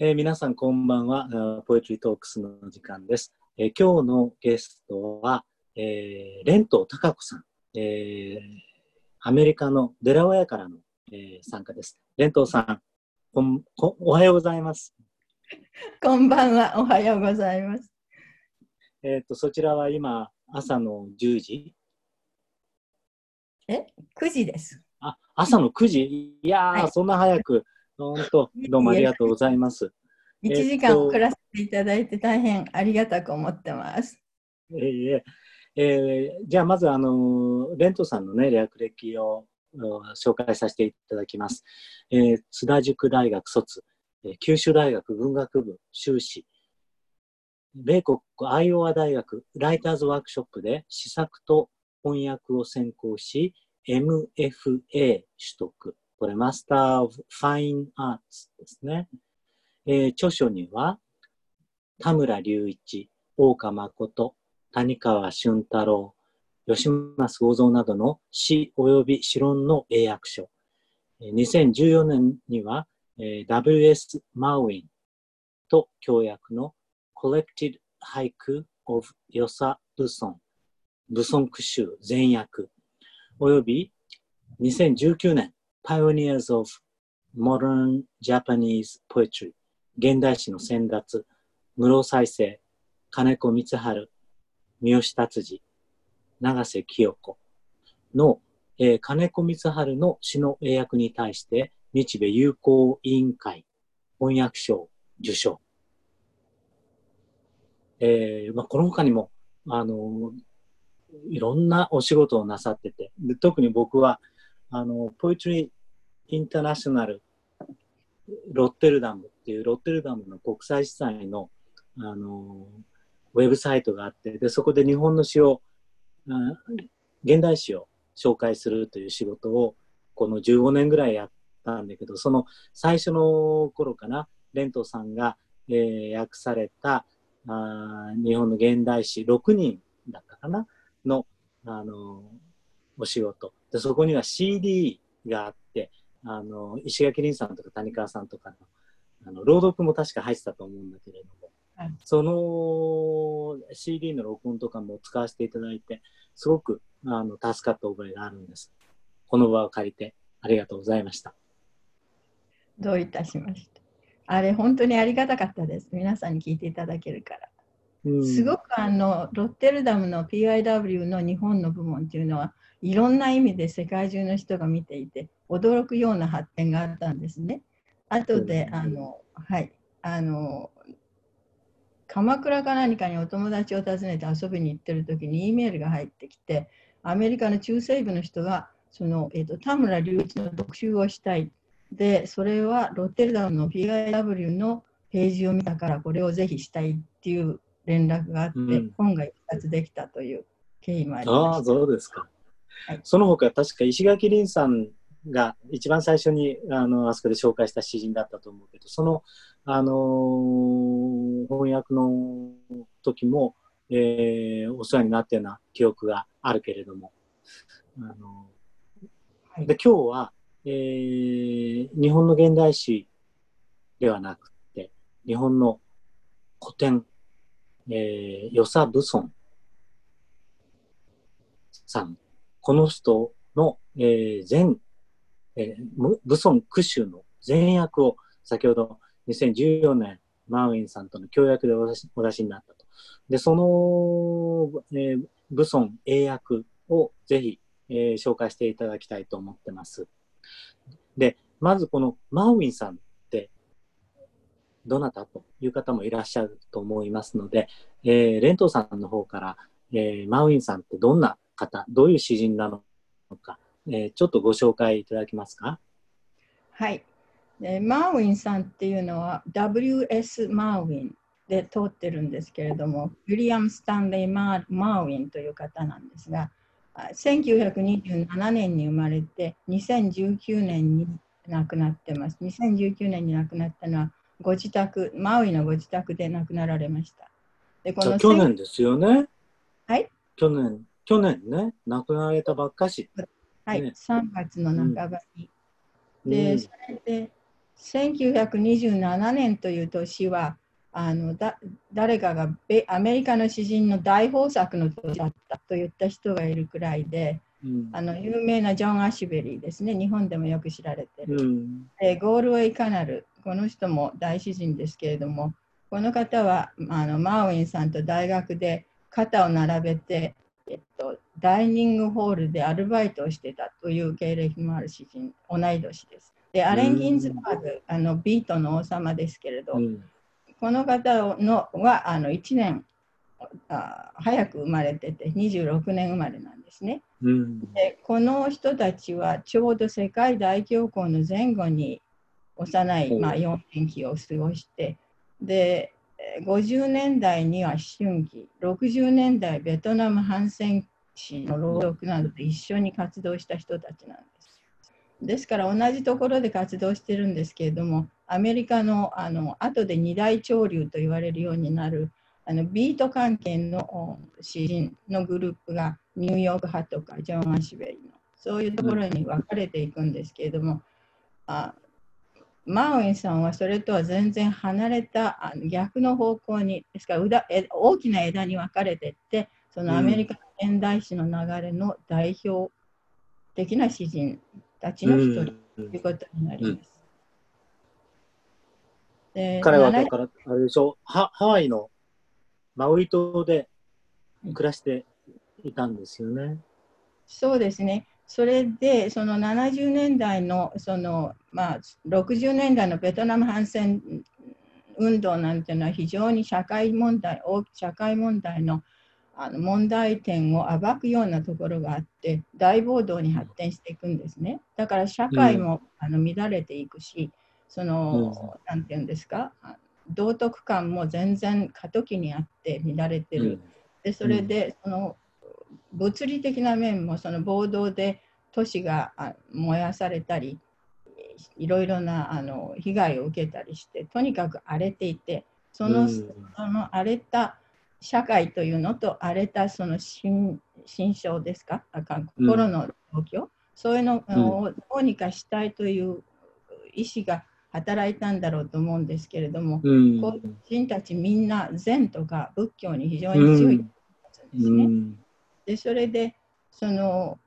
えー、皆さんこんばんは。ポエトリートークスの時間です。えー、今日のゲストは、えー、レントタ子さん、えー。アメリカのデラウェアからの、えー、参加です。レントさんこんこ、おはようございます。こんばんは、おはようございます。えっ、と、そちらは今、朝の10時？え ?9 時です。あ、朝の9時？いやー、はい、そんな早く。本当、どうもありがとうございます。1時間遅らせていただいて大変ありがたく思ってます。えー、えー、じゃあまずあのレントさんのね略歴を紹介させていただきます。えー、津田塾大学卒、えー、九州大学文学部修士、米国アイオワ大学ライターズワークショップで試作と翻訳を専攻し、MFA 取得。これ、 Master of Fine Arts ですね。えー、著書には、田村隆一、大岡信、谷川俊太郎、吉増剛造などの詩及び詩論の英訳書。2014年には、えー、W.S. マウィンと共訳の Collected Haiku of Yosa Buson、ブソンク集全訳、及び2019年 Pioneers of Modern Japanese Poetry 現代詩の先達室再生金子光晴三好達治永瀬清子の、えー、金子光晴の詩の英訳に対して日米友好委員会翻訳賞受賞、えーまあ、この他にもあのいろんなお仕事をなさってて特に僕はあのポエトリーインターナショナルロッテルダムっていうロッテルダムの国際司祭のあのウェブサイトがあってでそこで日本の詩を現代詩を紹介するという仕事をこの15年ぐらいやったんだけどその最初の頃かなレントさんが、えー、訳されたあ日本の現代詩6人だったかなの、あのお仕事。でそこには CD があってあの石垣凛さんとか谷川さんとかのあの朗読も確か入ってたと思うんだけれども、はい、その CD の録音とかも使わせていただいてすごくあの助かった覚えがあるんです。この場を借りてありがとうございました。どういたしました。あれ本当にありがたかったです。皆さんに聞いていただけるから。すごくあのロッテルダムの PIW の日本の部門っていうのはいろんな意味で世界中の人が見ていて驚くような発展があったんですね。後であのはいあの鎌倉か何かにお友達を訪ねて遊びに行ってる時に E メールが入ってきてアメリカの中西部の人がその、えーと、田村隆一の特集をしたいでそれはロッテルダムの PIW のページを見たからこれをぜひしたいっていう連絡があって、うん、本が一冊できたという経緯もあります。ああ、そうですか。はい、その他、確か石垣凛さんが一番最初にあのあそこで紹介した詩人だったと思うけど、その、あのー、翻訳の時も、えー、お世話になったような記憶があるけれども、あのー、で今日は、えー、日本の現代詩ではなくて、日本の古典えー、与謝武尊さん。この人の、えー、全、えー、武尊苦州の全役を先ほど2014年マウインさんとの協約でお出しお出しになったと。で、その、えー、武尊英訳をぜひ、えー、紹介していただきたいと思ってます。で、まずこのマウインさんってどなたという方もいらっしゃると思いますので、えー、レントさんの方から、えー、マウインさんってどんな方、どういう詩人なのか、えー、ちょっとご紹介いただけますか？はい。えマウインさんっていうのは W.S. マウインで通ってるんですけれども、ウィリアム・スタンレイ・マウインという方なんですが、1927年に生まれて、2019年に亡くなってます。2019年に亡くなったのは、ご自宅、マウイのご自宅で亡くなられました。でこの去年ですよね？はい去年、去年ね、亡くなられたばっかし。はい、ね、3月の半ばに。うん、で、それで1927年という年はあのだ誰かがアメリカの詩人の大豊作の年だったと言った人がいるくらいで、うん、あの有名なジョン・アシュベリーですね。日本でもよく知られてる、うん、ゴールウェイ・カナル。この人も大詩人ですけれどもこの方はあのマーウィンさんと大学で肩を並べて、えっと、ダイニングホールでアルバイトをしてたという経歴もある詩人同い年です。でアレン・ギンズバーグ、あのビートの王様ですけれど、うん、この方のはあの1年あ早く生まれてて26年生まれなんですね、うん、でこの人たちはちょうど世界大恐慌の前後に幼い、まあ、4年期を過ごしてで50年代には思春期60年代ベトナム反戦史の朗読などで一緒に活動した人たちなんです。ですから同じところで活動してるんですけれどもアメリカのあの後で二大潮流と言われるようになるあのビート関係の詩人のグループがニューヨーク派とかジョン・アシュベリのそういうところに分かれていくんですけれども、あマーウィンさんはそれとは全然離れたあの逆の方向にですから大きな枝に分かれていってそのアメリカの現代史の流れの代表的な詩人たちの一人ということになります。で彼はだから、あれでしょハハワイのマウイ島で暮らしていたんですよね。そうですね。それで、その70年代の、その、まあ、60年代のベトナム反戦運動なんていうのは非常に社会問題、大社会問題のあの問題点を暴くようなところがあって大暴動に発展していくんですね。だから社会も、うん、あの乱れていくしその何、うん、て言うんですか？道徳観も全然過渡期にあって乱れてる、うん、でそれでその物理的な面もその暴動で都市が燃やされたりいろいろなあの被害を受けたりしてとにかく荒れていてその,、その荒れた社会というのと荒れたその心心象ですか？心の状況、うん、そういうのをどうにかしたいという意思が働いたんだろうと思うんですけれども、うん、こう人たちみんな禅とか仏教に非常に強いですね。うん、でそれでその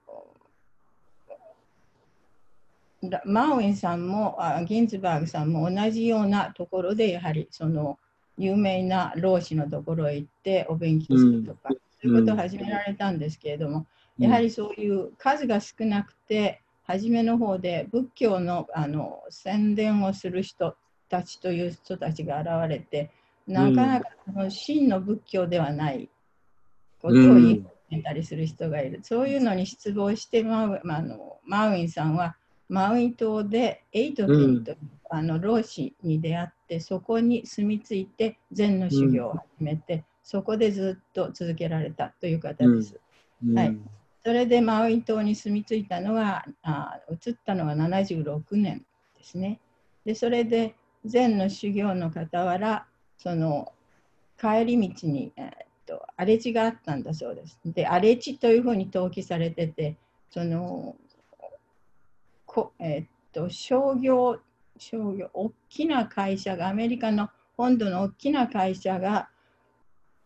マーウィンさんもあギンズバーグさんも同じようなところでやはりその有名な老師のところへ行ってお勉強するとか、うん、そういうことを始められたんですけれども、うん、やはりそういう数が少なくて初めの方で仏教のあの宣伝をする人たちという人たちが現れてなかなかの真の仏教ではないことを言いたりする人がいる、そういうのに失望してマウ,、まあ、のマウインさんはマウイ島でエイトテンと、うん、あの老子に出会ってそこに住み着いて禅の修行を始めて、うん、そこでずっと続けられたという方です。うん、はい、それでマウイ島に住み着いたのがあ移ったのが76年ですね。でそれで禅の修行の傍らその帰り道に、えー、っと荒れ地があったんだそうです。で荒れ地というふうに登記されててそのこ、えー、っと商業商業大きな会社がアメリカの本土の大きな会社が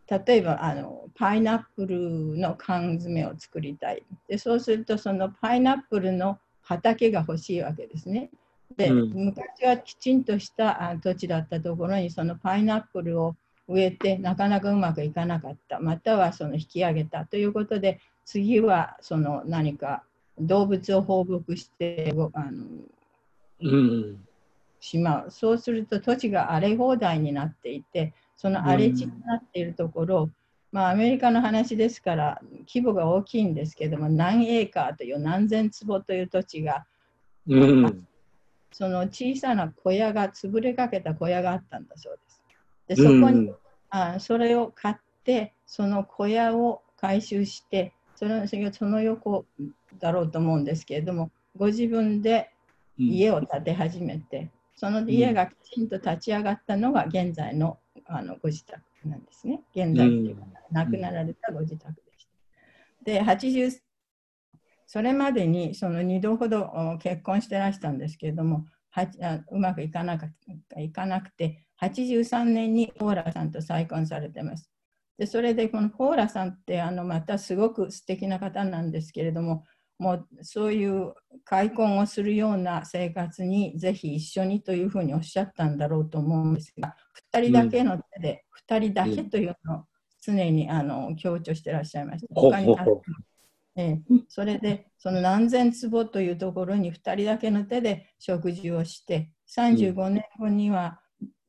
例えばあのパイナップルの缶詰を作りたい。でそうするとそのパイナップルの畑が欲しいわけですね。で、うん、昔はきちんとした土地だったところにそのパイナップルを植えてなかなかうまくいかなかった。またはその引き上げたということで次はその何か動物を放牧してあの、うん、しまうそうすると土地が荒れ放題になっていてその荒れ地になっているところ、うん、まあアメリカの話ですから規模が大きいんですけども何エーカーという何千坪という土地が、うん、その小さな小屋が潰れかけた小屋があったんだそうです。でそこに、うん、あそれを買ってその小屋を回収してそのその横だろうと思うんですけれどもご自分で家を建て始めて、その家がきちんと立ち上がったのが現在のあのご自宅なんですね。現在いうか、亡くなられたご自宅でした。で、80それまでにその2度ほど結婚してらしたんですけれども、はあうまくいかなかいかなくて、83年にポーラさんと再婚されてます。でそれでこのポーラさんってあのまたすごく素敵な方なんですけれども、もうそういう開墾をするような生活にぜひ一緒にというふうにおっしゃったんだろうと思うんですが、2人だけの手で、うん、2人だけというのを常にあの強調してらっしゃいました。他にえー、それでその何千坪というところに2人だけの手で食事をして35年後には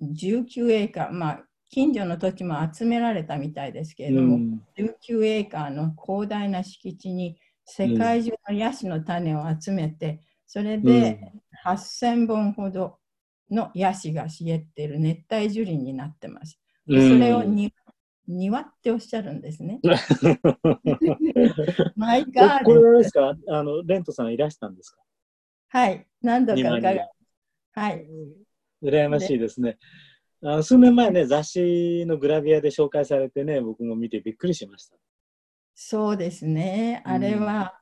19エーカー、まあ近所の土地も集められたみたいですけれども、うん、19エーカーの広大な敷地に世界中のヤシの種を集めて、それで8000本ほどのヤシが茂っている熱帯樹林になってます。それをに、庭っておっしゃるんですね。マイガーこれですか？あの、レントさんいらしたんですか？はい、何度か伺いはい。羨ましいですね。あ数年前ね、雑誌のグラビアで紹介されてね、僕も見てびっくりしました。そうですね。あれは、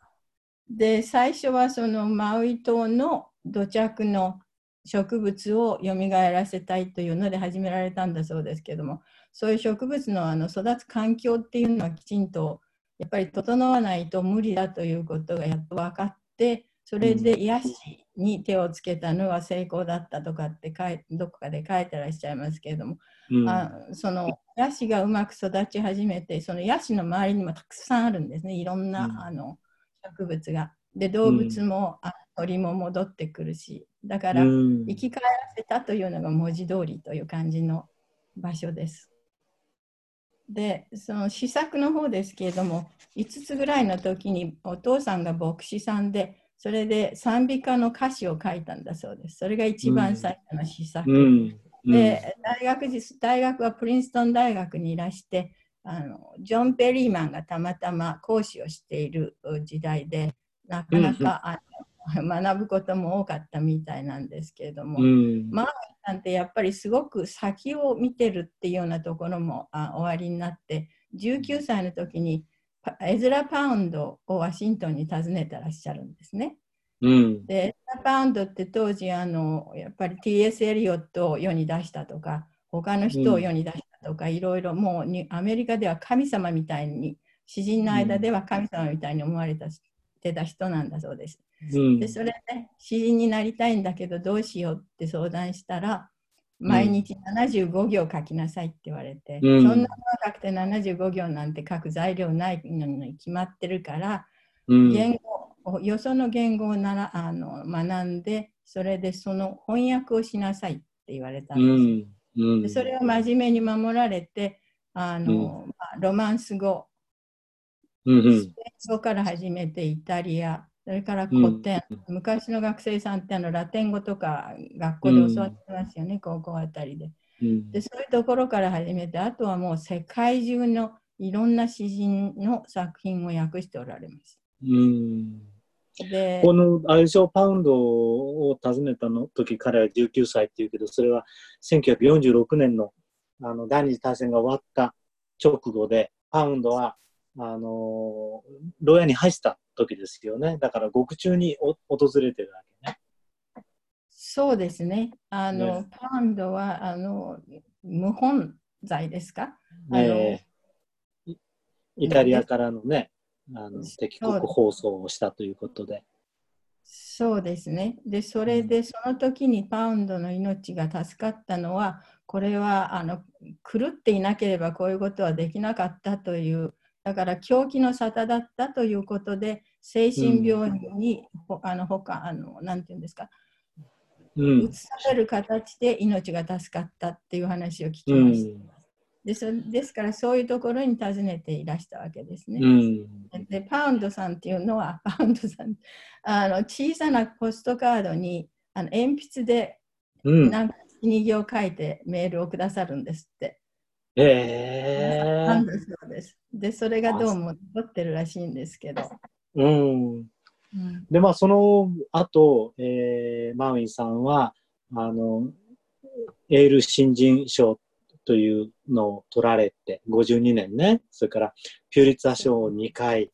うん、で、最初はそのマウイ島の土着の植物を蘇らせたいというので始められたんだそうですけども、そういう植物のあの育つ環境っていうのはきちんとやっぱり整わないと無理だということがやっと分かって、それで癒しに手をつけたのは成功だったとかって書いどこかで書いてらっしゃいますけれども、うん、あそのヤシがうまく育ち始めてそのヤシの周りにもたくさんあるんですね。いろんな、うん、あの植物が。で動物も、うん、鳥も戻ってくるし。だから、生き返らせたというのが文字通りという感じの場所です。でその試作の方ですけれども5つぐらいの時にお父さんが牧師さんでそれで賛美歌の歌詞を書いたんだそうです。それが一番最初の試作。うん。で大学大学はプリンストン大学にいらしてあのジョン・ペリーマンがたまたま講師をしている時代でなかなか、あの 学ぶことも多かったみたいなんですけれども、うん、マーさんってやっぱりすごく先を見てるっていうようなところもあ終わりになって19歳の時にエズラ・パウンドをワシントンに訪ねてらっしゃるんですね。うん、でエズラ・パウンドって当時あのやっぱり T.S. エリオットを世に出したとか他の人を世に出したとか、うん、いろいろもうにアメリカでは神様みたいに詩人の間では神様みたいに思われた、てた人なんだそうです。うん、でそれで詩人になりたいんだけどどうしようって相談したら毎日75行書きなさいって言われて、うん、そんなの書くて75行なんて書く材料ないのに決まってるから、うん、言語よその言語をならあの学んでそれでその翻訳をしなさいって言われたんです、うん、でそれを真面目に守られてあの、まあ、ロマンス語、スペイン語から始めてイタリアそれから古典、うん、昔の学生さんってあのラテン語とか学校で教わってますよね、うん、高校あたりで,、で。そういうところから始めて、あとはもう世界中のいろんな詩人の作品を訳しておられます。うんでこのアイショーパウンドを訪ねたの時彼は19歳っていうけどそれは1946年のあの第二次大戦が終わった直後でパウンドはあの牢屋に入った時ですよね。だから獄中に訪れてるわけね。そうですね。あの、ね、パンドはあの無本罪ですか、ね、あのイタリアからのね、あの敵国放送をしたということで。そうですね。で、それでその時にパウンドの命が助かったのは、これはあの狂っていなければこういうことはできなかったというだから狂気の沙汰だったということで精神病院に、うん、あの他あのなんていうんですか、うん、移される形で命が助かったっていう話を聞きました。うんでそですからそういうところに訪ねていらしたわけですね。うん、でパウンドさんっていうのは パウンドさんあの小さなポストカードにあの鉛筆でなんか2行書いてメールをくださるんですって。えー、そうです。で、それがどうも取ってるらしいんですけど。うん。うん、で、まあ、その後、えー、マウイさんは、あの、エール新人賞というのを取られて、52年ね、それからピューリッツァ賞を2回、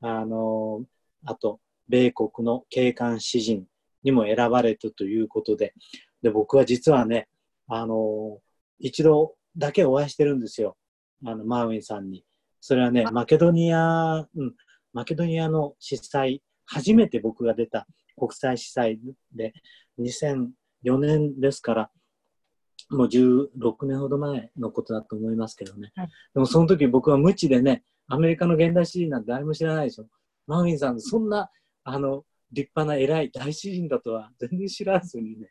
あの、あと、米国の警官詩人、にも選ばれたということで、で、僕は実はね、あの、一度だけお会いしてるんですよ。あの、マーウィンさんに。それはね、マケドニア、うん、マケドニアの司祭、初めて僕が出た国際司祭で、2004年ですから、もう16年ほど前のことだと思いますけどね。はい、でもその時僕は無知でね、アメリカの現代詩人なんて誰も知らないでしょ。マーウィンさん、そんな、あの、立派な偉い大詩人だとは全然知らずにね、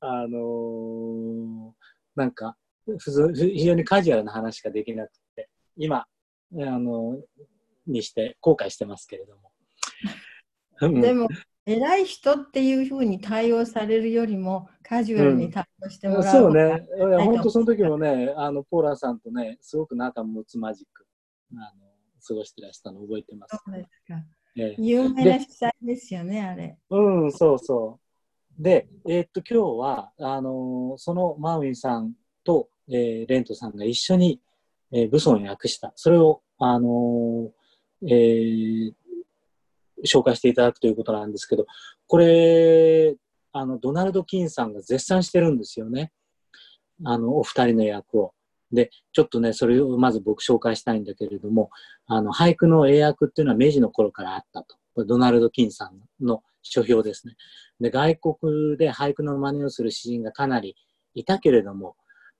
あのー、なんか、非常にカジュアルな話ができなくて、今、あの、にして後悔してますけれども。でも、偉い人っていうふうに対応されるよりも、カジュアルに対応してもらう、うん、そうね。本当その時もね、あの、ポーラさんとね、すごく仲睦まじく、あの、過ごしてらしたの覚えてます、そうですか。えー、有名な主催ですよね、あれ。うん、そうそう。で、えー、っと、今日は、あのー、そのマウィンさんと、えー、レントさんが一緒に、えー、武装に訳した、それを、あのー、えー、紹介していただくということなんですけど、これ、あの、ドナルド・キンさんが絶賛してるんですよね。あの、お二人の役を。で、ちょっとね、それをまず僕紹介したいんだけれども、あの、俳句の英訳っていうのは明治の頃からあったと。これドナルド・キンさんの書評ですね。で、外国で俳句の真似をする詩人がかなりいたけれども、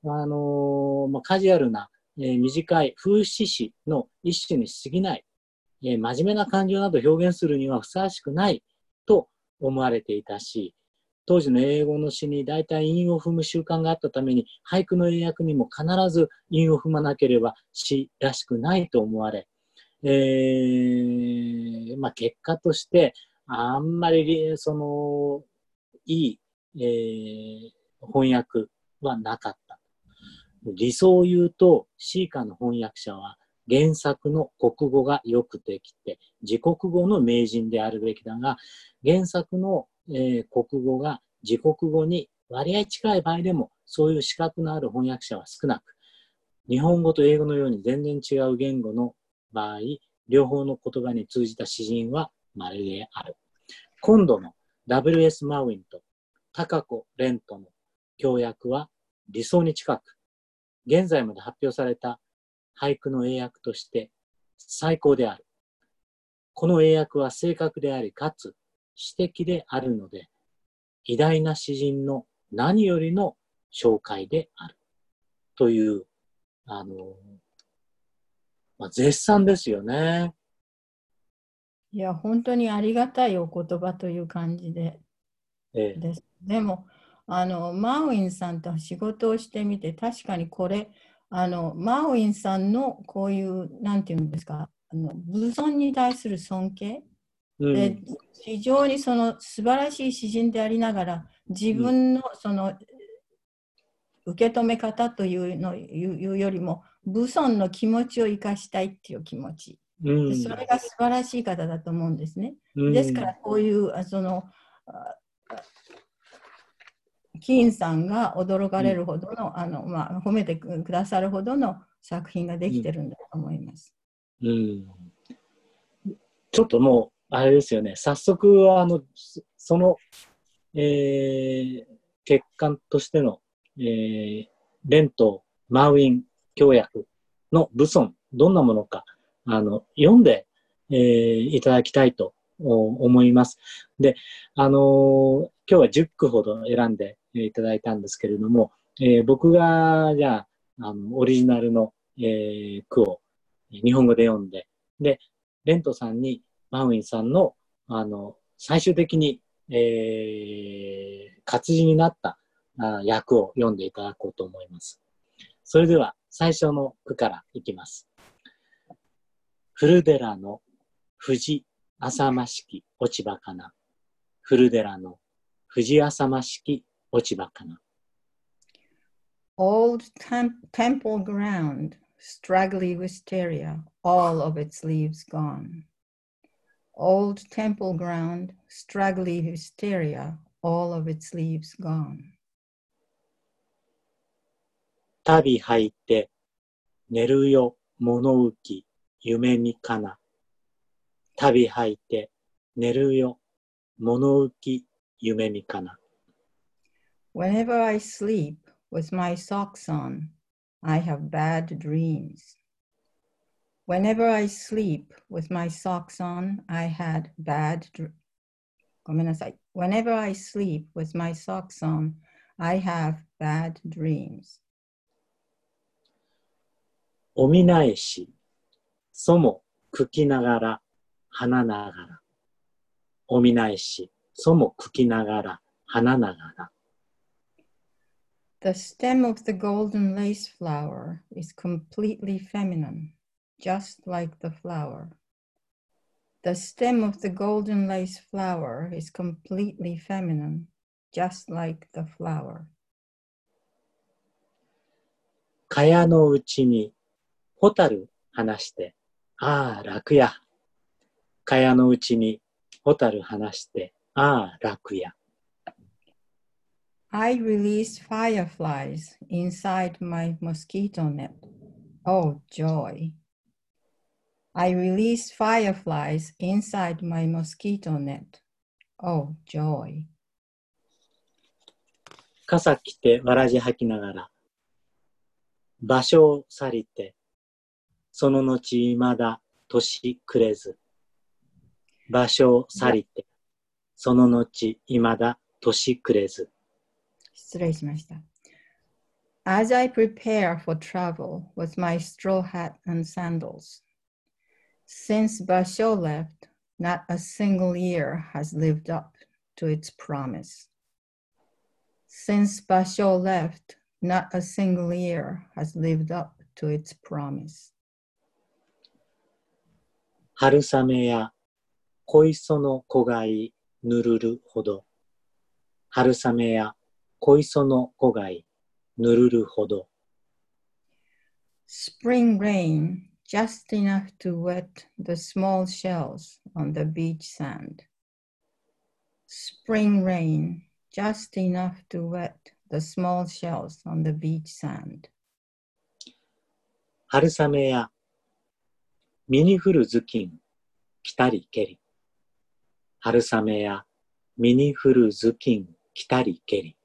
あの、まあ、カジュアルな、えー、短い風刺詩の一種に過ぎない、えー、真面目な感情など表現するにはふさわしくないと思われていたし、当時の英語の詩に大体韻を踏む習慣があったために、俳句の英訳にも必ず韻を踏まなければ詩らしくないと思われ、えー、まあ、結果として、あんまり、その、いい、えー、翻訳はなかった。理想を言うと、シーカの翻訳者は原作の国語がよくできて、自国語の名人であるべきだが、原作のえー、国語が自国語に割合近い場合でも、そういう資格のある翻訳者は少なく、日本語と英語のように全然違う言語の場合、両方の言葉に通じた詩人は稀である。今度の W.S. マウィンと高子レントの協約は理想に近く、現在まで発表された俳句の英訳として最高である。この英訳は正確であり、かつ詩的であるので、偉大な詩人の何よりの紹介である。という、あの、まあ、絶賛ですよね。いや、本当にありがたいお言葉という感じで。ええ、ですでもあの、マウインさんと仕事をしてみて、確かにこれ、あのマウインさんのこういう、なんていうんですか、あの武尊に対する尊敬、で非常にその素晴らしい詩人でありながら自分のその受け止め方というのいうよりも武尊の気持ちを生かしたいっていう気持ち、うん、それが素晴らしい方だと思うんですね。うん、ですからこういうその金さんが驚かれるほどのうん、あのまあ、褒めてくださるほどの作品ができてるんだと思います。うんちょっともうあれですよね、早速、あの、その、えー、欠陥としての、えー、レント、マウイン協約の武尊、どんなものか、あの、読んで、えー、いただきたいと思います。で、あのー、今日は10句ほど選んでいただいたんですけれども、えー、僕が、じゃあ、あの、オリジナルの、えー、句を日本語で読んで、で、レントさんにマウインさんの、あの、最終的に、えー、活字になったあ役を読んでいただこうと思います。それでは、最初の句からいきます。古寺の藤浅ましき落ち葉かな。古寺の藤浅ましき落ち葉かな。Old temple ground, straggly wisteria, all of its leaves gone. old temple ground, straggly hysteria, all of its leaves gone. 旅履いて、寝るよ、物浮き、夢見かな。旅履いて、寝るよ、物浮き、夢見かな。Whenever I sleep with my socks on, I have bad dreams. Whenever I sleep with my socks on, I had bad dr- ごめんなさい。Whenever I sleep with my socks on, I have bad dreams. おみなえし、そも茎きながら、花ながら。おみなえし、そも茎きながら、花ながら。 The stem of the golden lace flower is completely feminine, just like the flower. The stem of the golden lace flower is completely feminine, just like the flower. かやのうちに、ホタル話して、ああ、楽や。かやのうちに、ホタル話して、ああ、楽や。 I released fireflies inside my mosquito net. Oh, joy. I released fireflies inside my mosquito net. Oh, joy. 傘着てわらじ吐きながら、場所を去りて、その後いまだ年暮れず。場所を去りて、その後いまだ年暮れず。失礼しました。As I prepare for travel with my straw hat and sandals, since Basho left, not a single year has lived up to its promise. Since Basho left, not a single year has lived up to its promise. 春雨や小磯の子がいぬるるほど。春雨や 小磯の子がいぬるるほど。Spring rain, just enough to wet the small shells on the beach sand. Spring rain, just enough to wet the small shells on the beach sand. 春雨や身に降る頭巾着たりけり。春雨や身に降る頭巾着たりけり。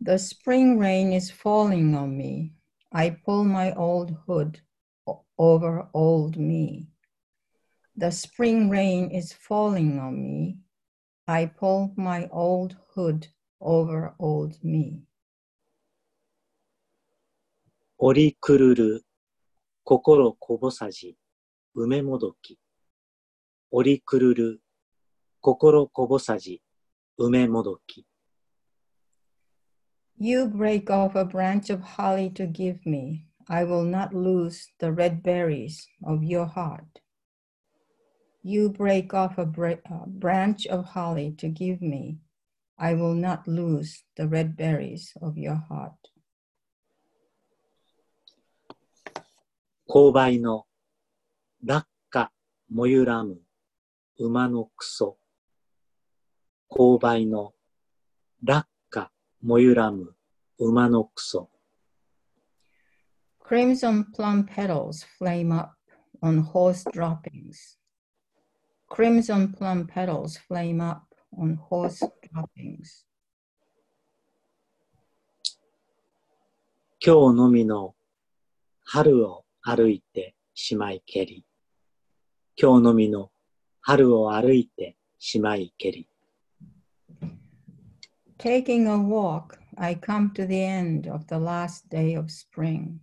The spring rain is falling on me. I pull my old hood o- over old me. The spring rain is falling on me. I pull my old hood over old me. 折りくるる心こぼさじ梅もどき。折りくるる心こぼさじ梅もどき。 You break off a branch of holly to give me. I will not lose the red berries of your heart. You break off a bra- uh, branch of holly to give me. I will not lose the red berries of your heart. 勾配の落下もゆらむ馬のくそ。勾配の落 下もゆらむ馬のくそ。Crimson plum petals flame up on horse droppings. Crimson plum petals flame up on horse droppings. 今日のみの春を歩いてしまいけり。今日のみの春を歩いてしまいけり。Taking a walk, I come to the end of the last day of spring.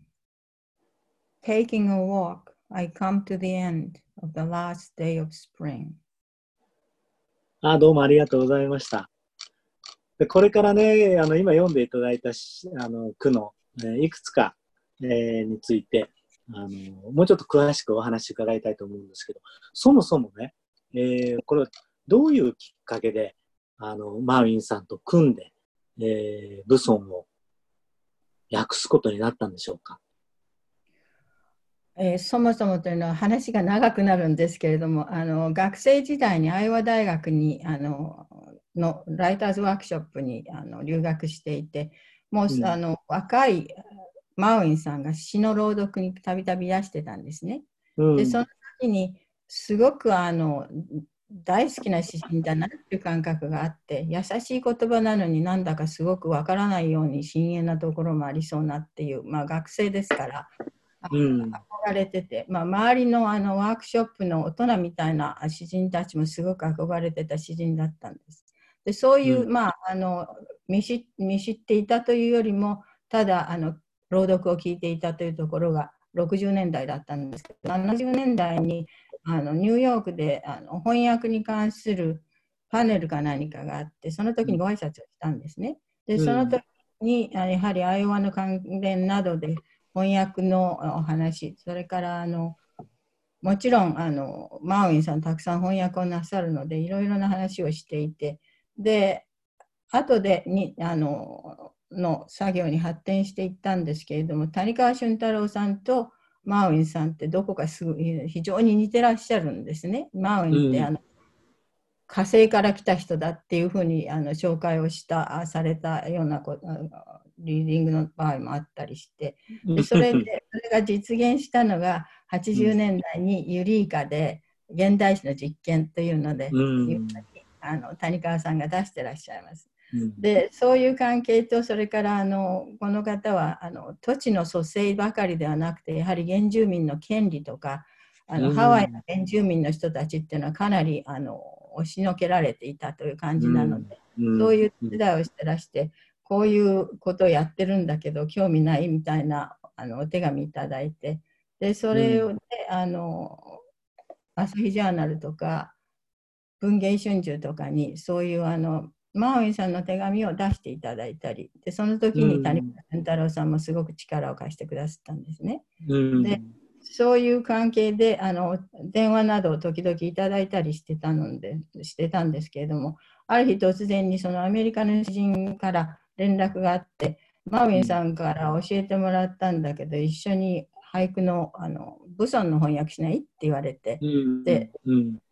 Taking a walk, I come to the end of the last day of spring. あ、どうもありがとうございました。でこれからね、あの、今読んでいただいたしあの句の、えーいくつか、えーについて、あの、もうちょっと詳しくお話伺いたいと思うんですけど、そもそもね、えーこれ、どういうきっかけで、あの、マーウィンさんと組んで、えー、武尊を訳すことになったんでしょうか？えーそもそもというのは話が長くなるんですけれどもあの学生時代にアイオワ大学にあののライターズワークショップにあの留学していてもう、うんあの若いマウインさんが詩の朗読にたびたびいらしてたんですね。うん。でその時にすごくあの大好きな詩人だなっていう感覚があって優しい言葉なのになんだかすごくわからないように深遠なところもありそうなっていう、まあ、学生ですから憧れてて、まあ、周りのあのワークショップの大人みたいな詩人たちもすごく憧れてた詩人だったんです。でそういう、うん、まあ、あの見知見知っていたというよりもただあの朗読を聞いていたというところが60年代だったんですけど70年代にあのニューヨークであの翻訳に関するパネルか何かがあってその時にご挨拶をしたんですね。でその時に、うん、やはりアイオワの関連などで翻訳のお話それからあのもちろんあのマーウィンさんたくさん翻訳をなさるのでいろいろな話をしていてで後でにあのの作業に発展していったんですけれども谷川俊太郎さんとマーウィンさんってどこかすぐ非常に似てらっしゃるんですね。マーウィンって、あの火星から来た人だっていうふうにあの紹介をしたされたようなこリーディングの場合もあったりしてでそれで それが実現したのが80年代にユリーカで現代史の実験というので、うん、あの谷川さんが出してらっしゃいます。でそういう関係とそれからあのこの方はあの土地の蘇生ばかりではなくてやはり原住民の権利とかあの、ハワイの原住民の人たちっていうのはかなりあの押しのけられていたという感じなので、そういう手伝いをしてらしてこういうことをやってるんだけど興味ないみたいなあのお手紙いただいてでそれを、ね、あの朝日ジャーナルとか文藝春秋とかにそういうあのマーウィンさんの手紙を出していただいたりでその時に谷川俊太郎さんもすごく力を貸してくださったんですね。うん、でそういう関係であの電話などを時々いただいたりしてたのでしてたんですけれどもある日突然にそのアメリカの詩人から連絡があってマーウィンさんから教えてもらったんだけど一緒に俳句のあの武尊の翻訳しない？って言われて、うん、で、うん、あ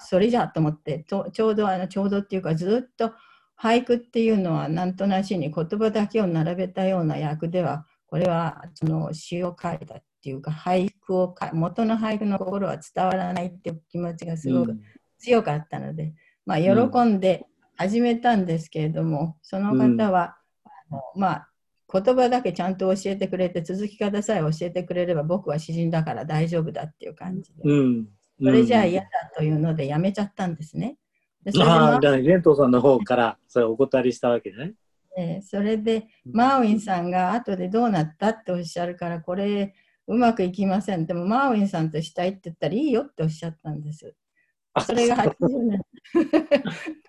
それじゃと思ってとちょうどあのちょうどっていうかずっと俳句っていうのはなんとなしに言葉だけを並べたような役ではこれはその詩を書いたっていうか俳句を元の俳句の心は伝わらないっていう気持ちがすごく強かったので、うん、まあ、喜んで始めたんですけれども、その方は、うん、あのまあ言葉だけちゃんと教えてくれて続き方さえ教えてくれれば僕は詩人だから大丈夫だっていう感じで、うん、それじゃあ嫌だというのでやめちゃったんですね。でそれああ、レントさんの方からそれお断りしたわけね。えー、それで、マーウィンさんが後でどうなったっておっしゃるから、これうまくいきません。でも、マーウィンさんとしたいって言ったらいいよっておっしゃったんです。それが80年。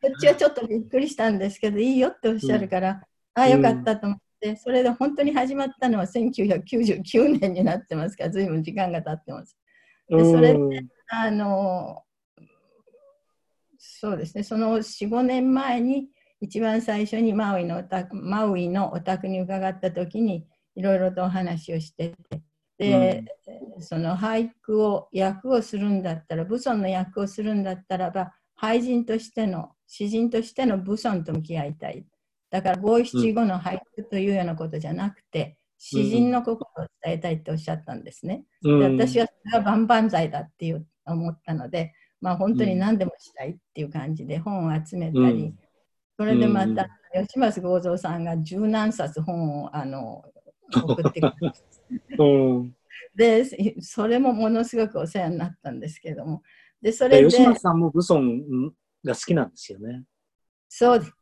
こっちはちょっとびっくりしたんですけど、いいよっておっしゃるから、うん、ああ、よかったと思って、それで本当に始まったのは1999年になってますから、ずいぶん時間が経ってます。でそれで、あの、そうですね、その4、5年前に、一番最初にマウイのお宅マウイのお宅に伺った時にいろいろとお話をしててで、うん、その俳句を役をするんだったら武尊の役をするんだったらば俳人としての詩人としての武尊と向き合いたい。だから五七五の俳句というようなことじゃなくて、詩人の心を伝えたいっておっしゃったんですね。で私はそれは万々歳だっていう思ったので、まあ、本当に何でもしたいっていう感じで本を集めたり、それでまた、吉松剛三さんが十何冊本をあの送ってくれました。で、それもものすごくお世話になったんですけども。で、それで。吉松さんも武尊が好きなんですよね。そうです。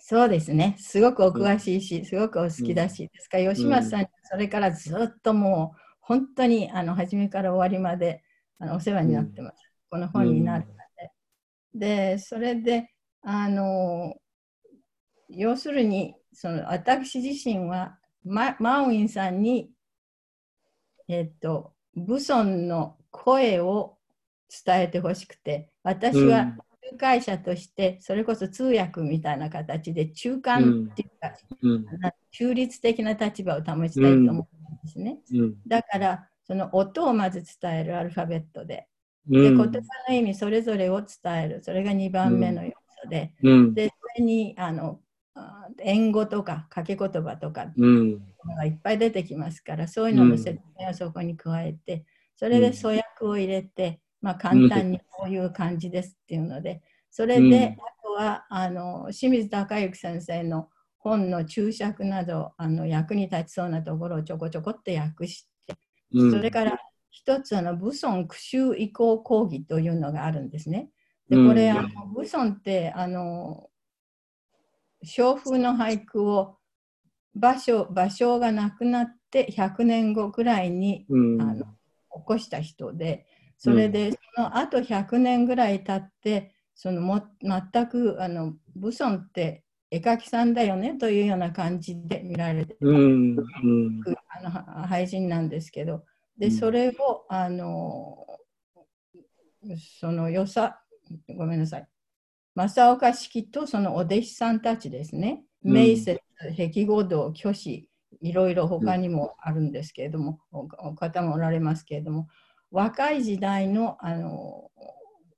そうですね。すごくお詳しいし、すごくお好きだし、ですから吉松さん、それからずっともう、本当にあの初めから終わりまであのお世話になってます。この本になるまで。で、それで、あの、要するに、その私自身はママウインさんに、えっと、ブソンの声を伝えてほしくて、私は仲介者として、それこそ通訳みたいな形で中間っていうか、うん、中立的な立場を保ちたいと思うんですね。うん、だから、その音をまず伝えるアルファベットで。で言葉の意味それぞれを伝える。それが2番目の要素で。で、それにあの英語とか掛け言葉とかがいっぱい出てきますから、そういうのの説明をそこに加えて、それで粗訳を入れて、まあ、簡単にこういう感じですっていうので、それで、うん、あとはあの清水孝之先生の本の注釈などあの役に立ちそうなところをちょこちょこって訳して、うん、それから一つあの武尊句集移行講義というのがあるんですね。でこれ、うん、あの武尊ってあの小風の俳句を場所場所がなくなって100年後くらいに、うん、あの起こした人でそれで、その後100年ぐらい経ってそのも全くあの武尊って絵描きさんだよねというような感じで見られてる、うんうん、なんですけど。でそれをあのそのよさごめんなさい。正岡式とそのお弟子さんたちですね、名節、壁五道、虚子、いろいろ他にもあるんですけれども、お方もおられますけれども、若い時代の、あの、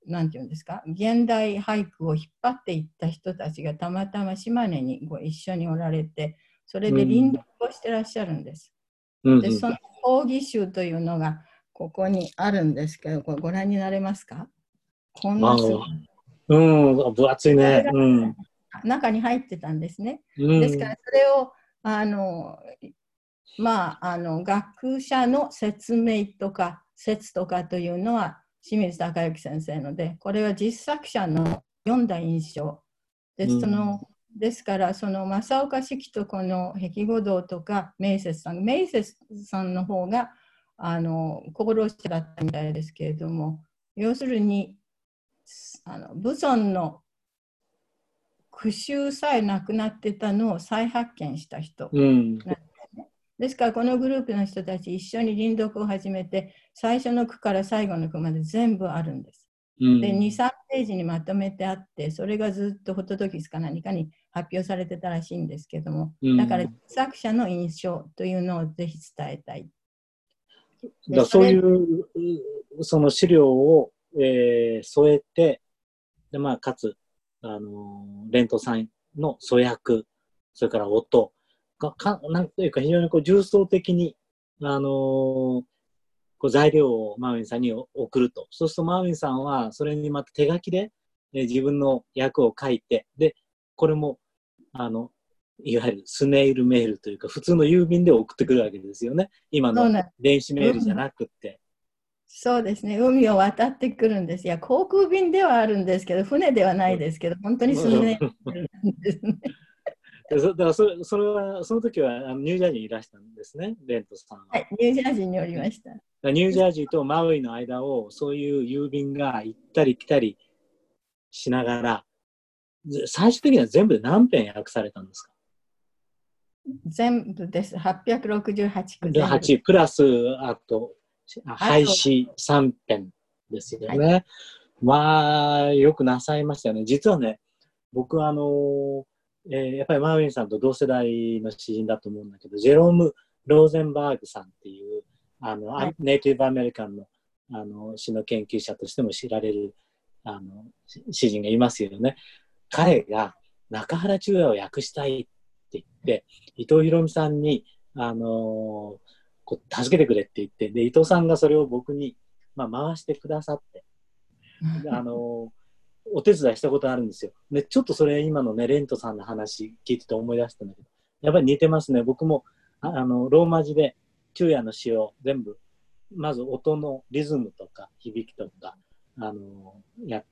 なんていうんですか、現代俳句を引っ張っていった人たちがたまたま島根にご一緒におられて、それで臨読をしてらっしゃるんです。うん、で、その講義集というのがここにあるんですけど、これご覧になれますか？こんなうん、分厚いね。うん、中に入ってたんですね。うん、ですから、それを、あの、まあ、あの、学者の説明とか、説とかというのは、清水孝之先生ので、これは実作者の読んだ印象。でその、うん、ですから、その正岡式とこの壁五道とか、明節さん、明節さんの方が、あの、功労者だったみたいですけれども、要するに、あの武尊の苦習さえなくなってたのを再発見した人。ん、ですからこのグループの人たち一緒に輪読を始めて最初の句から最後の句まで全部あるんです。うん、で23ページにまとめてあってそれがずっとホトトキスか何かに発表されてたらしいんですけども、うん、だから作者の印象というのをぜひ伝えたい。だそういうその資料を、えー、添えてで、まあ、かつ、あのー、レントさんの粗訳、それから音が、かなんというか非常にこう重層的に、あのー、こう材料をマーウィンさんに送ると。そうするとマーウィンさんはそれにまた手書きで、え自分の役を書いて、で、これも、あの、いわゆるスネイルメールというか、普通の郵便で送ってくるわけですよね。今の電子メールじゃなくて。そうですね、海を渡ってくるんです。いや、航空便ではあるんですけど、船ではないですけど、本当に数年ですね。だからそれそれはその時はあのニュージャージーにいらしたんですね、レントさんは。はい、ニュージャージーにおりました。ニュージャージーとマウイの間をそういう郵便が行ったり来たりしながら、最終的には全部で何編訳されたんですか？全部です。868句。8プラスあと廃止3編ですよね。はい、まあ、よくなさいましたよね。実はね、僕はあの、えー、やっぱりマーウィンさんと同世代の詩人だと思うんだけど、ジェローム・ローゼンバーグさんっていう、あの、はい、ネイティブアメリカンのあの詩の研究者としても知られるあの詩人がいますよね。彼が中原中也を訳したいって言って、伊藤博美さんに、あのーこう助けてくれって言って、で、伊藤さんがそれを僕に、まあ、回してくださって、あの、お手伝いしたことあるんですよ。で、ちょっとそれ今のね、レントさんの話聞いてて思い出したんだけど、やっぱり似てますね。僕も、あの、ローマ字で昼夜の詩を全部、まず音のリズムとか響きとか、あの、や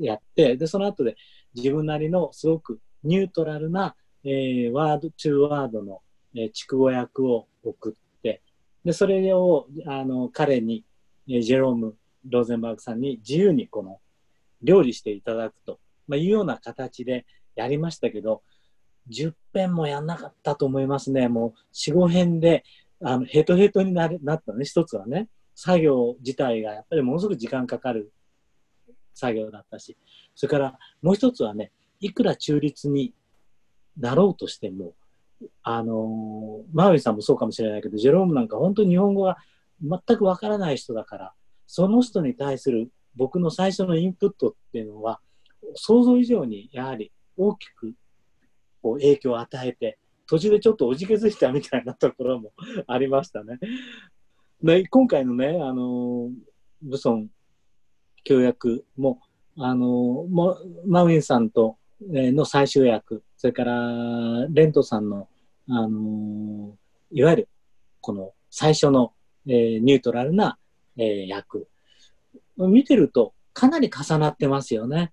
やって、で、その後で自分なりのすごくニュートラルな、えー、ワード、中ワードの、えー、筑語訳を送っで、それを、あの、彼に、ジェローム・ローゼンバーグさんに自由にこの、料理していただくと、まあ、いうような形でやりましたけど、10編もやんなかったと思いますね。もう4、5編で、あの、ヘトヘトにななったね、一つはね。作業自体がやっぱりものすごく時間かかる作業だったし、それからもう一つはね、いくら中立になろうとしても、あの、マウィンさんもそうかもしれないけど、ジェロームなんか本当に日本語が全くわからない人だから、その人に対する僕の最初のインプットっていうのは、想像以上にやはり大きくこう影響を与えて、途中でちょっとおじけづいたみたいなところも ありましたね。で今回のね、あの、ブソン協約も、あの、もマウィンさんと、え、の最終役、それから、レントさんの、あのいわゆる、この最初の、え、ニュートラルな、え、役。見てると、かなり重なってますよね。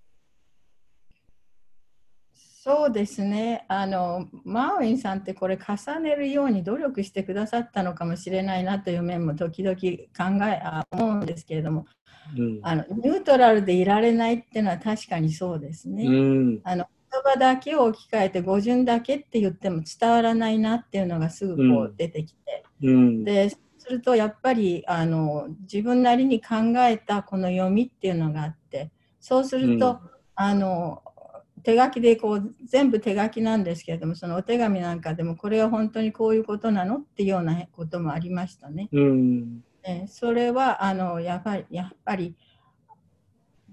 そうですね。あのマーウィンさんってこれ重ねるように努力してくださったのかもしれないなという面も時々考えあ思うんですけれども、うん、あのニュートラルでいられないっていうのは確かにそうですね。うん、あの言葉だけを置き換えて語順だけって言っても伝わらないなっていうのがすぐこう出てきて、うん、でするとやっぱりあの自分なりに考えたこの読みっていうのがあってそうすると、あの手書きでこう全部手書きなんですけれどもそのお手紙なんかでもこれは本当にこういうことなのっていうようなこともありましたね。うん、えそれはあのやはりやっぱり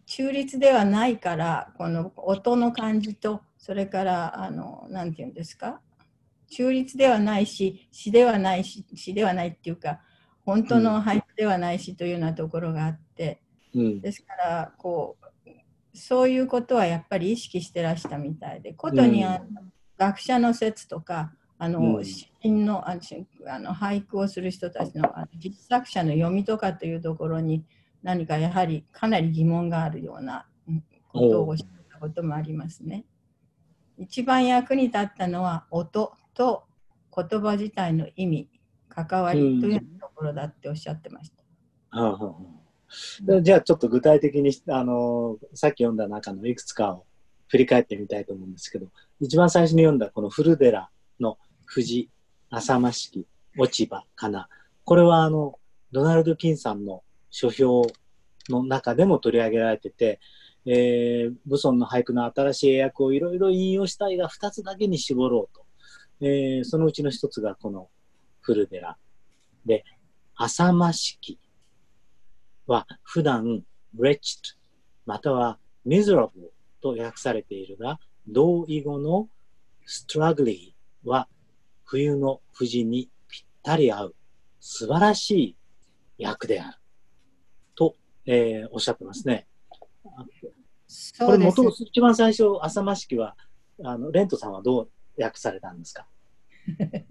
中立ではないからこの音の感じとそれからあのなんて言うんですか？中立ではないし詩ではないし詩ではないっていうか本当の俳句ではないしというようなところがあって、うん、ですからこうそういうことはやっぱり意識してらしたみたいで、ことにあ学者の説とか、あの詩人のあの俳句をする人たちのあの実作者の読みとかというところに何かやはりかなり疑問があるようなことをおっしゃったこともありますね。一番役に立ったのは音と言葉自体の意味、関わりというところだっておっしゃってました。うんじゃあちょっと具体的に、あの、さっき読んだ中のいくつかを振り返ってみたいと思うんですけど、一番最初に読んだこの古寺の藤、浅間式、落ち葉、かな。これはあの、ドナルド・キンさんの書評の中でも取り上げられてて、えー、武尊の俳句の新しい英訳をいろいろ引用したいが2つだけに絞ろうと。えー、そのうちの1つがこの古寺で、浅間式は普段 wretched または miserable と訳されているが、同意語の struggling は冬の藤にぴったり合う素晴らしい訳である。と、えー、おっしゃってますね。これ元、一番最初、浅間式は、あの、レントさんはどう訳されたんですか？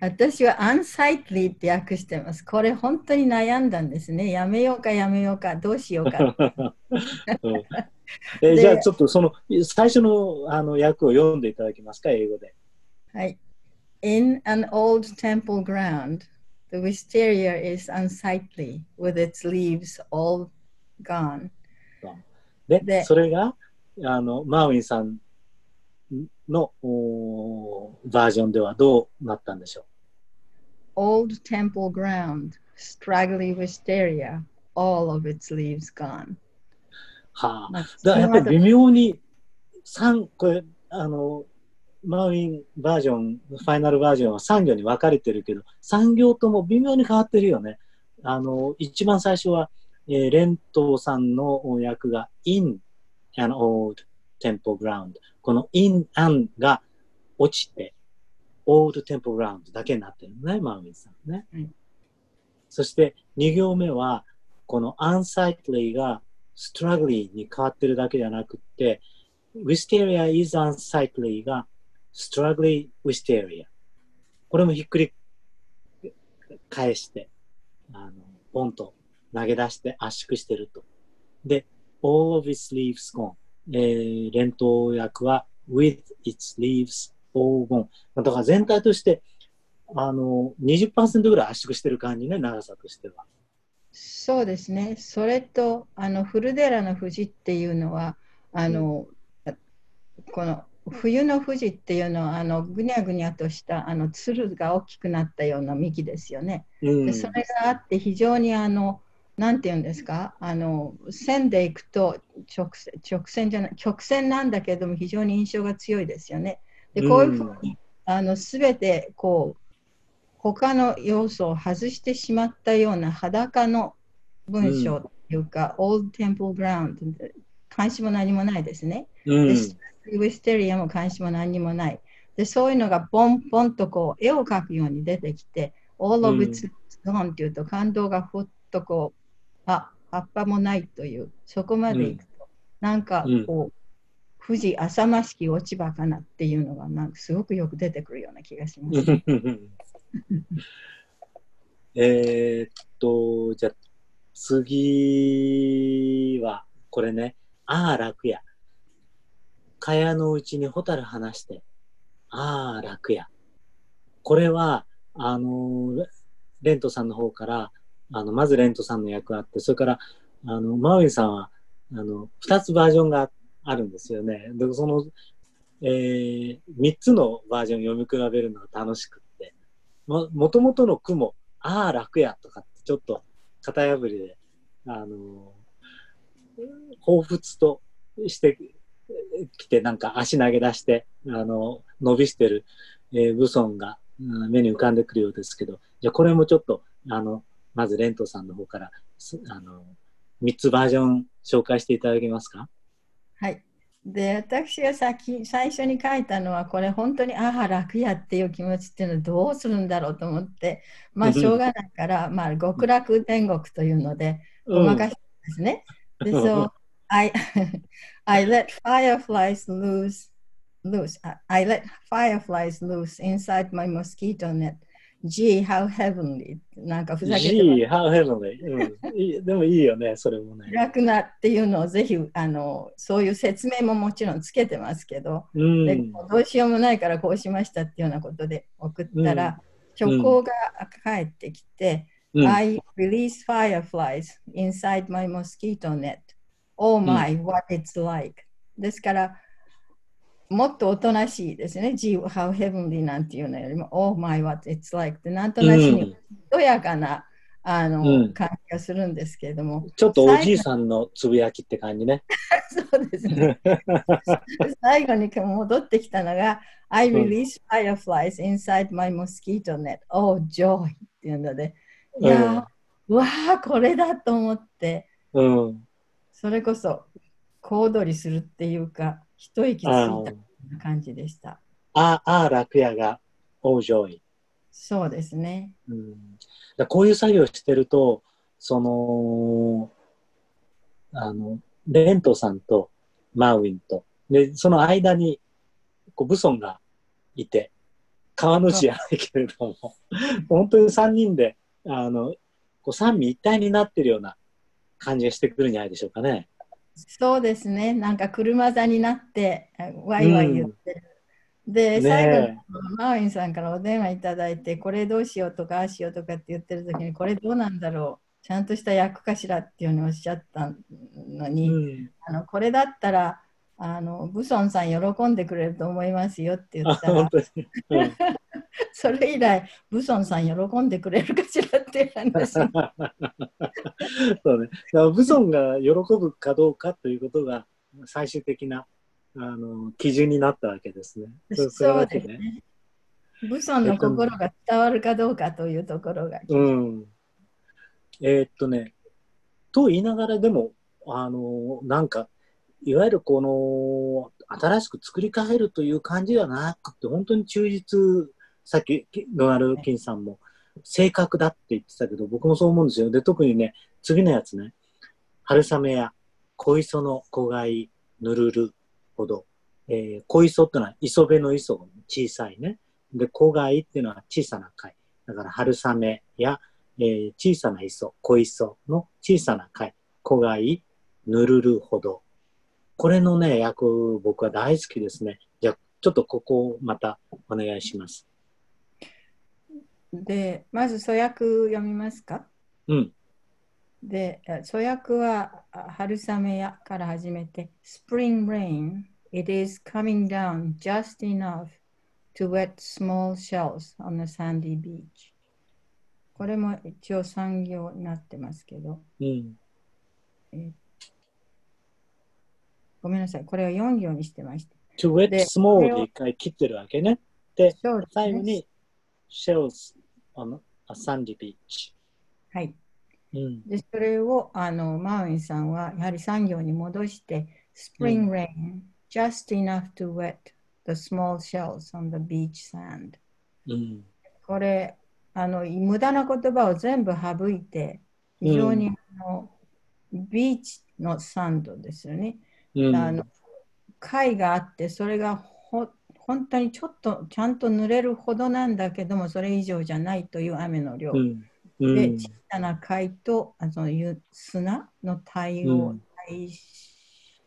私はアンサイトリーって訳してます。これ本当に悩んだんですね。やめようかやめようか、どうしようか。えじゃあちょっとその最初のあの訳を読んでいただけますか、英語で。はい。In an old temple ground, the wisteria is unsightly with its leaves all gone. で、でそれがあのマウインさんのバージョンではどうなったんでしょう ?Old temple ground, straggly wisteria, all of its leaves gone. はあ、だからやっぱり微妙に3これあのマウインバージョンファイナルバージョンは3行に分かれてるけど3行とも微妙に変わってるよね。あの一番最初は、えー、レントさんの役が in an old temple ground この in and が落ちて、old temple ground だけになってるのね、マウミンさんね。うん、そして2行目は、この unsightly が struggling に変わってるだけじゃなくて、wisteria is unsightly が struggling wisteria。これもひっくり返して、あの、ポンと投げ出して圧縮してると。で、all of its leaves gone。えー、連投訳は with its leaves all gone。だから全体として、あの、20%ぐらい圧縮してる感じね、長さとしては。そうですね。それと、あの、古寺の藤っていうのは、あの、うん、この冬の富士っていうのはあのぐにゃぐにゃとしたあのつるが大きくなったような幹ですよね。うん、でそれがあって非常にあのなんて言うんですか？あの線でいくと直線直線じゃない曲線なんだけども非常に印象が強いですよね。でこういうふうに、あの全てこう他の要素を外してしまったような裸の文章というか、うん、Old Temple Ground 監視も何もないですね。うん、ィステリアも監視も何もない。でそういうのがボンボンとこう絵を描くように出てきて、All of it's gone っていうと感動がふっとこうあ葉っぱもないという、そこまでいくと、うん、なんかこう、富士浅間式落ち葉かなっていうのがなんかすごくよく出てくるような気がします。えっと、じゃあ次はこれね、ああ楽や。蚊帳のうちに蛍話して、ああ楽や。これは、あの、レントさんの方から、あの、まずレントさんの役あって、それから、あの、マウイさんは、あの、二つバージョンがあるんですよね。で、その、えー、三つのバージョン読み比べるのが楽しくって、も、もともとの句も、ああ、楽やとかって、ちょっと型破りで、あの、彷彿としてきて、なんか足投げ出して、あの、伸びしてる、えー、武尊が、うん、目に浮かんでくるようですけど、じゃあこれもちょっと、あの、まずレントさんの方から、あの、3つバージョン紹介していただけますか？はい。で、私が先最初に書いたのは、これ本当に、ああ、楽やっていう気持ちっていうのはどうするんだろうと思って、まあ、しょうがないから、まあ、極楽天国というので、ごまかしたんですね。で、そう、I, I let fireflies loose, loose. I let fireflies loose inside my mosquito net. Gee, how heavenly? なんかふざけて Gee, how heavenly? うん、でもいいよね、それもね。楽なっていうのをぜひあの、そういう説明ももちろんつけてますけど、うん、でどうしようもないからこうしましたっていうようなことで送ったら、うん、直行が返ってきて、うん、I release fireflies inside my mosquito net. Oh my, what it's like. ですから、もっとおとなしいですね。Gee, how heavenly なんていうのよりも、Oh my, what it's like ってなんとなしに、とやかな、あの、うん、感じがするんですけれども。ちょっとおじいさんのつぶやきって感じね。そうですね。最後に戻ってきたのが、I release fireflies inside my mosquito net. Oh, joy! っていうので、いや、うん、わあ、これだと思って、うん、それこそ小躍りするっていうか、一息ついた感じでした。ああ、楽屋が大上位。そうですね。うん、だこういう作業してると、その、あの、レントさんとマウィンと、で、その間に、こう、ブソンがいて、川主じゃないけれども、本当に3人で、あの、こう三位一体になってるような感じがしてくるんじゃないでしょうかね。そうですね。なんか車座になってワイワイ言ってる。うん、で、最後にマーウィンさんからお電話いただいて、これどうしようとか、ああしようとかって言ってる時に、これどうなんだろう。ちゃんとした役かしらっていうのをおっしゃったのに、うん、あのこれだったらあのブソンさん喜んでくれると思いますよって言ったら、うん、それ以来ブソンさん喜んでくれるかしらっていう話 そうねだからブソンが喜ぶかどうかということが最終的なあの基準になったわけですね。そうですね。ブソンの心が伝わるかどうかというところが。うん、えー、っとね、と言いながらでも、あの、なんか、いわゆるこの、新しく作り変えるという感じではなくて、本当に忠実、さっきドナル・キンさんも、正確だって言ってたけど、僕もそう思うんですよ。で、特にね、次のやつね、春雨や小磯の子がい、ぬるるほど、えー、小磯ってのは磯辺の磯、小さいね。で、子がいっていうのは小さな貝。だから春雨や、えー、小さな磯、小磯の小さな貝、子がい、ぬるるほど。これのね、役、僕は大好きですね。じゃあ、ちょっとここをまたお願いします。で、まず、粗訳読みますかうん。で、粗訳は春雨やから始めて、Spring rain, it is coming down just enough to wet small shells on the sandy beach. これも一応産業になってますけど、うん、えごめんなさい、これは4行にしてました。to wet small で一回切ってるわけね。で、最後に shells on a sandy beach。はい。うん、で、それをあのマウインさんはやはり3行に戻して、Spring rain, just enough to wet the small shells on the beach sand。うん、これあの、無駄な言葉を全部省いて、非常にあの、ビーチのサンドですよね。うん、あの貝があって、それがほ本当にちょっとちゃんと濡れるほどなんだけども、それ以上じゃないという雨の量。うんうん、で、小さな貝とあの砂の対応、対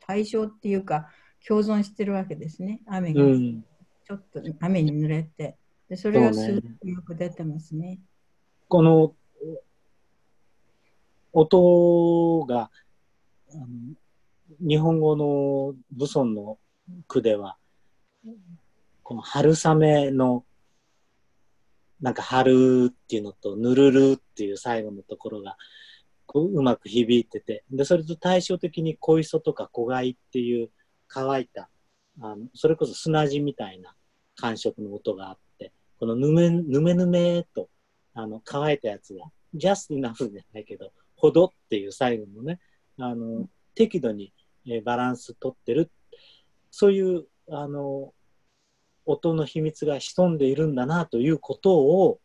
対象っていうか、共存してるわけですね。雨が、ちょっと雨に濡れて。でそれがすごくよく出てますね。この音が、日本語の武尊の句では、この春雨の、なんか春っていうのと、ぬるるっていう最後のところが、こううまく響いてて、で、それと対照的に小磯とか小貝っていう乾いた、あのそれこそ砂地みたいな感触の音があって、このぬめぬめぬめとあの乾いたやつが、 just enough じゃないけど、ほどっていう最後のね、あの適度に、えバランス取ってる、そういうあの音の秘密が潜んでいるんだなということを、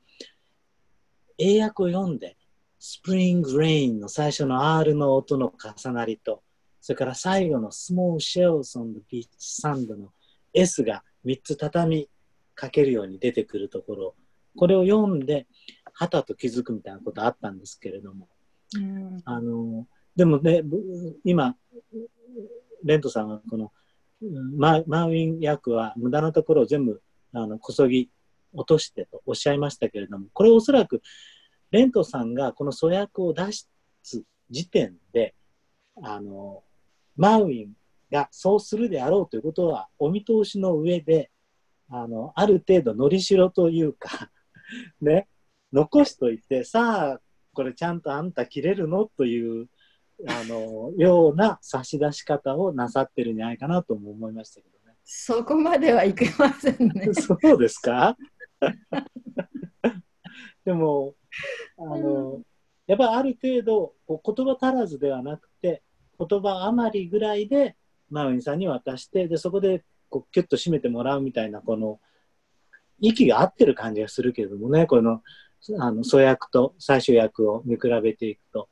英訳を読んで、 spring rain の最初の R の音の重なりと、それから最後の small shells on the beach sand の S が3つ畳みかけるように出てくるところ、これを読んで、はたと気づくみたいなことあったんですけれども、うん、あのでもね、今、レントさんはこのママーウィン役は無駄なところを全部あのこそぎ落としてとおっしゃいましたけれども、これおそらくレントさんがこの粗訳を出す時点で、あの、マウインがそうするであろうということはお見通しの上で、あの、ある程度のりしろというか ね、残しといて、さあ、これちゃんとあんた切れるの？という、あの、ような差し出し方をなさってるんじゃないかなとも思いましたけどね。そこまではいけませんね。そうですか？でも、あの、やっぱりある程度、言葉足らずではなくて、言葉余りぐらいでマウインさんに渡してでそこでこうキュッと締めてもらうみたいなこの息が合ってる感じがするけれどもねこのあの粗訳と最終訳を見比べていくと。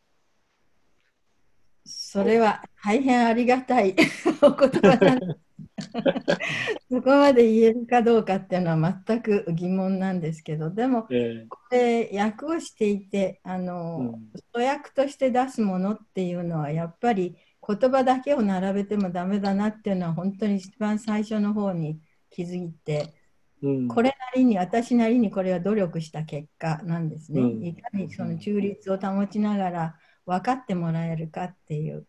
それは大変ありがたい。お言葉だ。そこまで言えるかどうかっていうのは全く疑問なんですけど。でも、えー、これ訳をしていてあの、うん、訳として出すものっていうのはやっぱり言葉だけを並べてもダメだなっていうのは本当に一番最初の方に気づいて、うん、これなりに私なりにこれは努力した結果なんですね、うん、いかにその中立を保ちながら分かってもらえるかっていう。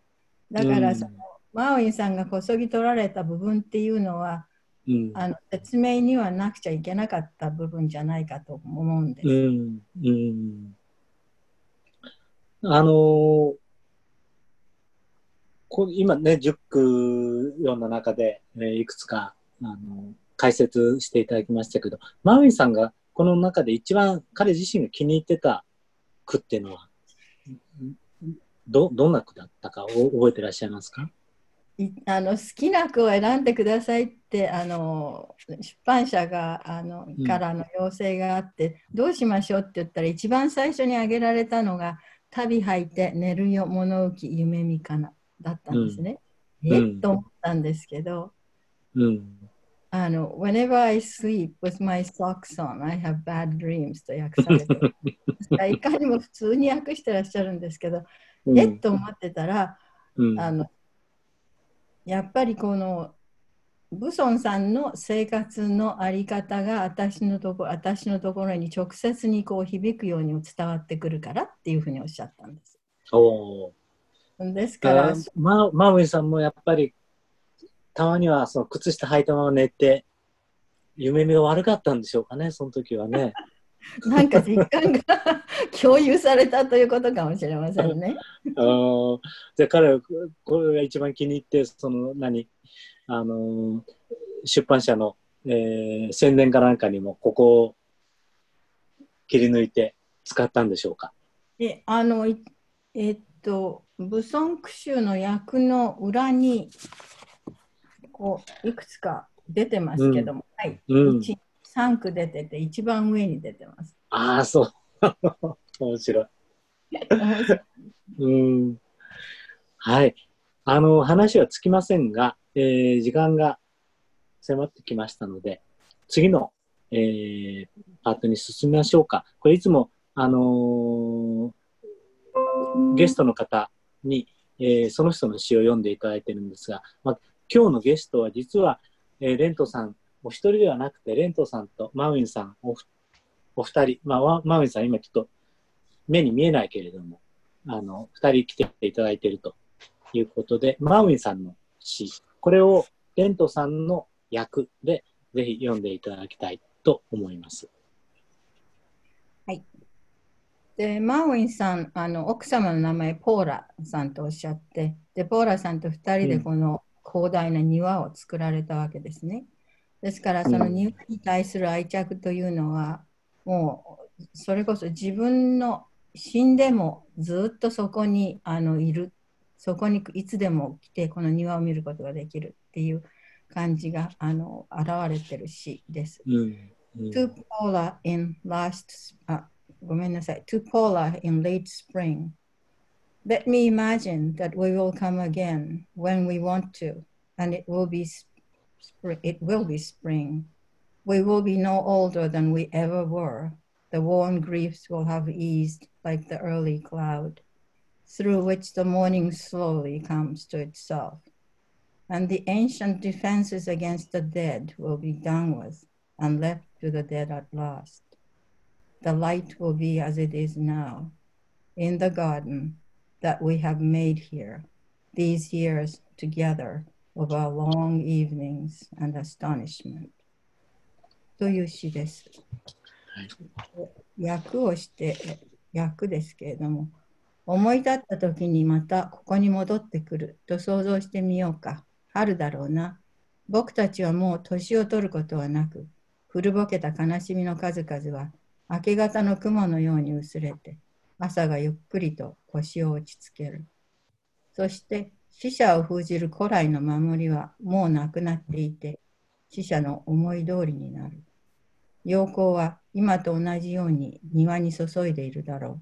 だからその、マオインさんがこそぎ取られた部分っていうのは、うん、あの説明にはなくちゃいけなかった部分じゃないかと思うんです。うん。うん、あのー、こ今ね、10句読んだ中で、えー、いくつか、あのー、解説していただきましたけど、マウイさんがこの中で一番彼自身が気に入ってた句っていうのは、ど、どんな句だったか覚えてらっしゃいますか？あの好きな句を選んでくださいってあの出版社があの、うん、からの要請があってどうしましょうって言ったら一番最初に挙げられたのが「旅履いて寝るよ物浮き夢見かな」だったんですね。うん、え、っと思ったんですけど、うん、あの Whenever I sleep with my socks on, I have bad dreams と訳されていかにも普通に訳してらっしゃるんですけど、え？っと思ってたら、あのやっぱりこのブソンさんの生活のあり方が私のところ私のところに直接にこう響くように伝わってくるからっていうふうにおっしゃったんです。おですからママウイさんもやっぱりたまにはその靴下履いたまま寝て夢見が悪かったんでしょうかねその時はね。なんか実感が共有されたということかもしれませんね。あじゃあ彼はこれが一番気に入ってその何？あの出版社の、えー、宣伝かなんかにもここを切り抜いて使ったんでしょうか？えあのえー、っと武尊句集の役の裏にこういくつか出てますけども、うん、はい、うん、3区出てて、一番上に出てます。ああ、そう。面白い。うん。はい。あの、話はつきませんが、えー、時間が迫ってきましたので、次の、えー、パートに進みましょうか。これいつも、あのー、ゲストの方に、えー、その人の詩を読んでいただいてるんですが、まあ、今日のゲストは実は、えー、レントさんお一人ではなくて、レントさんとマウィンさんおお二人、まあ、マウィンさん今ちょっと目に見えないけれども、あの、二人来ていただいているということで、マウィンさんの詩、これをレントさんの役でぜひ読んでいただきたいと思います。はい。で、マウィンさん、あの奥様の名前、ポーラさんとおっしゃって、で、ポーラさんと2人でこの広大な庭を作られたわけですね。ですから、その庭に対する愛着というのは、もう、それこそ自分の死んでもずっとそこにあのいる、そこにいつでも来て、この庭を見ることができるっていう感じがあの現れてる詩です。うんうん、to Paula in last, あごめんなさい。To Paula in late spring. Let me imagine that we will come again when we want to, and it will be It will be spring. We will be no older than we ever were. The worn griefs will have eased like the early cloud, through which the morning slowly comes to itself and the ancient defenses against the dead will be done with and left to the dead at last. The light will be as it is now, in the garden that we have made here, these years together of our long evenings and astonishment. という詩です。訳をして、訳ですけれども、思い立った時にまたここに戻ってくると想像してみようか。あるだろうな。僕たちはもう年を取ることはなく、古ぼけた悲しみの数々は明け方の雲のように薄れて、朝がゆっくりと腰を落ち着ける。そして死者を封じる古来の守りはもうなくなっていて、死者の思い通りになる。陽光は今と同じように庭に注いでいるだろ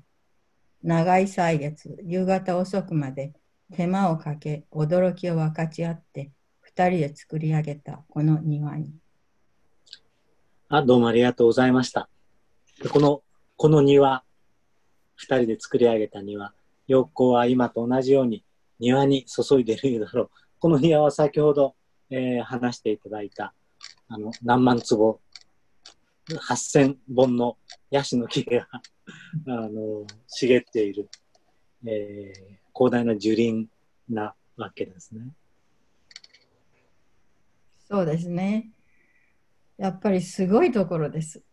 う。長い歳月、夕方遅くまで手間をかけ、驚きを分かち合って、二人で作り上げたこの庭に。あ、どうもありがとうございました。この、この庭、二人で作り上げた庭、陽光は今と同じように庭に注いでいるだろう。この庭は先ほど、えー、話していただいた、あの、何万坪、8000本のヤシの木が あの、茂っている、えー、広大な樹林なわけですね。そうですね。やっぱりすごいところです。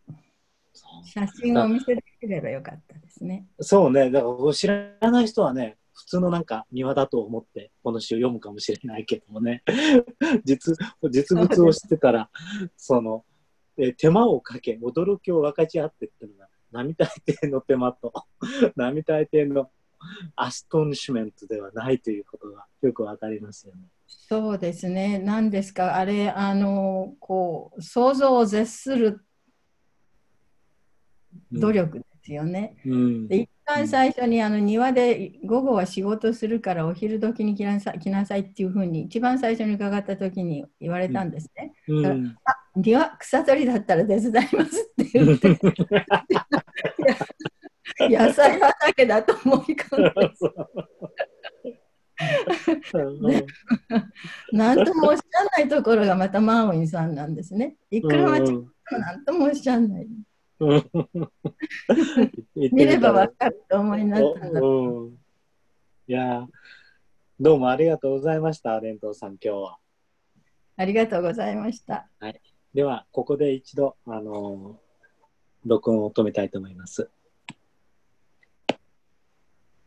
写真を見せてくればよかったですね。そうね、だから知らない人はね、普通のなんか庭だと思ってこの詩を読むかもしれないけどもね、実実物を知ってたら、その、え手間をかけ、驚きを分かち合ってっていうのが、並大抵の手間と、並大抵のアストニシメントではないということがよくわかりますよね。そうですね。何ですか、あれ、あの、こう、想像を絶する努力ですよね。うん、で一番最初にあの庭で午後は仕事するからお昼時に来なさ来なさいっていうふうに一番最初に伺った時に言われたんですね。うんうん、あ庭草取りだったら手伝いますって言って。野菜畑だと思い込んで。何ともおっしゃらないところがまたマーウィンさんなんですね。いくら間違っても何ともおっしゃらない。見れば分かると思いになったんだ。いやどうもありがとうございました、レントさん、今日は。ありがとうございました。はい、では、ここで一度、あの録音を止めたいと思います。